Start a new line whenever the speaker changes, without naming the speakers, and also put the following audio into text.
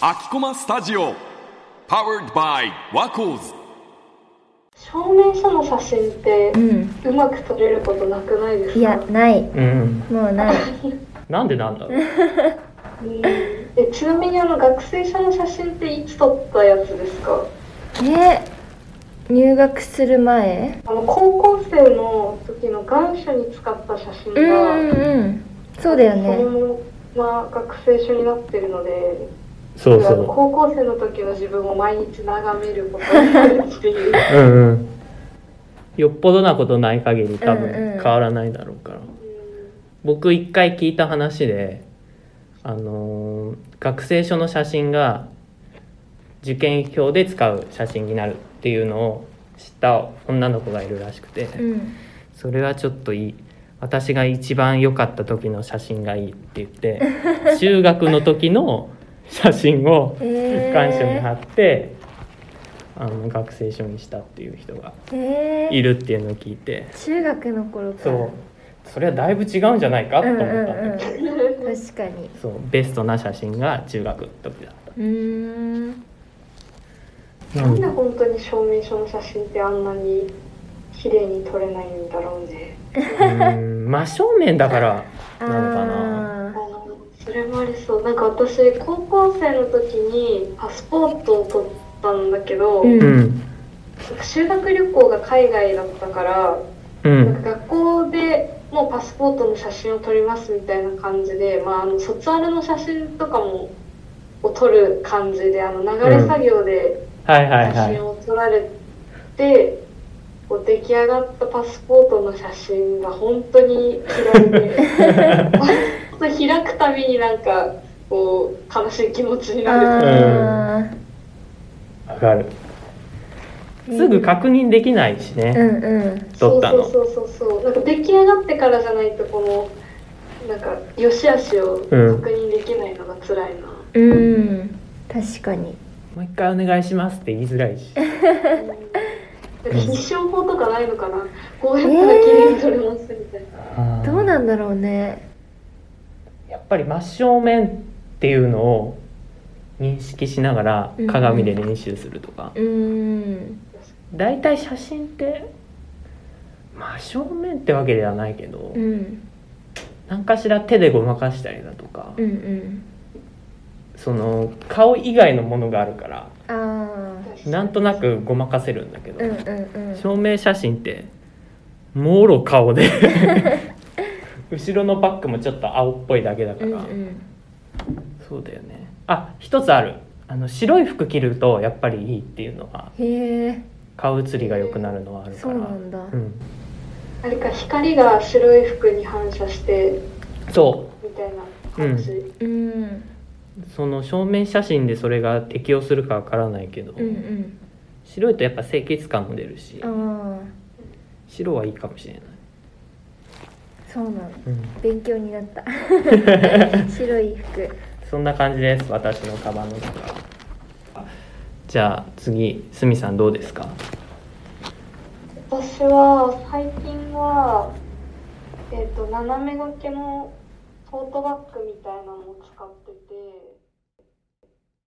秋駒スタジオ Powered by ワコーズ
証明書の写真って
うん。
うまく撮れることなくないですか？
いやない。
うん。
もうない。
なんでなんだろう？
うん。えちなみにあの学生証の写真っていつ撮ったやつですか？
え入学する前？
あの高校生の時の願書に使った写真
うん
が、
うんうん。そうだよ
そ
ね
のまま学生証になってるので
そうそ
高校生の時の自分を毎日眺めることになるっていう。
う うんうん。よっぽどなことない限り多
うんうん。
分変わらないだろうから、僕一回聞いた話であのー学生証の写真が受験票で使う写真になるっていうのを知った女の子がいるらしくて、
うん。
それはちょっといい私が一番良かった時の写真がいいって言って中学の時の写真を
へー。
願書に貼ってあの学生証にしたっていう人が
え
いるっていうのを聞いて。
中学の頃から。
そう。それはだいぶ違うんじゃないかと思ったんだけど、
うんうん。確かに。
そう。ベストな写真が中学の時だった。
うーん。
なんで本当に証明書の写真ってあんなに綺麗に撮れないんだろうね。
うん真正面だから なのかな。
あ
あ
のそれもありそう。なんか私高校生の時にパスポートを取ったんだけど、
うん。
うん
修学旅行が海外だったから、
う
なん
ん
か学校でもうパスポートの写真を撮りますみたいな感じで、まあ、あの卒アルの写真とかもを撮る感じであの流れ作業で
はいはい
写真
はい
を撮られて、こう出来上がったパスポートの写真が本当に嫌いで 開くたびになんかこう悲しい気持ちに
あ
なる。
あ
わかる。
ー
すぐ確認できないしね、
うんうん。
撮ったの。
そうそうそうそう。なんか出来上がってからじゃないとこのなんか良し悪しを確認できないのが辛いな、
うん。確かに。
もう一回お願いしますって言いづらいし
必勝法とかないのかな？こうやったら綺麗に撮れますみたいな、
どうなんだろうね。
やっぱり真正面っていうのを認識しながら
うん。
鏡で練習するとか、
うん。
だいたい写真って真正面ってわけではないけど、
うん。
何かしら手でごまかしたりだとか、
うんうん。
その顔以外のものがあるからなんとなくごまかせるんだけど、
うんうんうん。
証明写真ってもろ顔で 後ろのバッグもちょっと青っぽいだけだから、
うんうん。
そうだよね。あ一つある。あの白い服着るとやっぱりいいっていうのは
へえ。
顔写りが良くなるのはあるから。
そうなんだ。
うん、
あれか光が白い服に反射して
そ
みたいな感じ、
うん。
うその正面写真でそれが適用するかわからないけど、
うんうん。
白いとやっぱ清潔感も出るし白はいいかもしれない、
そうなの。
うん、
勉強になった。白い服。
そんな感じです私のカバンの中じゃあ次すみさんどうですか？
私は最近は、えっと斜め掛けのトートバッグみたいなのを使ってて。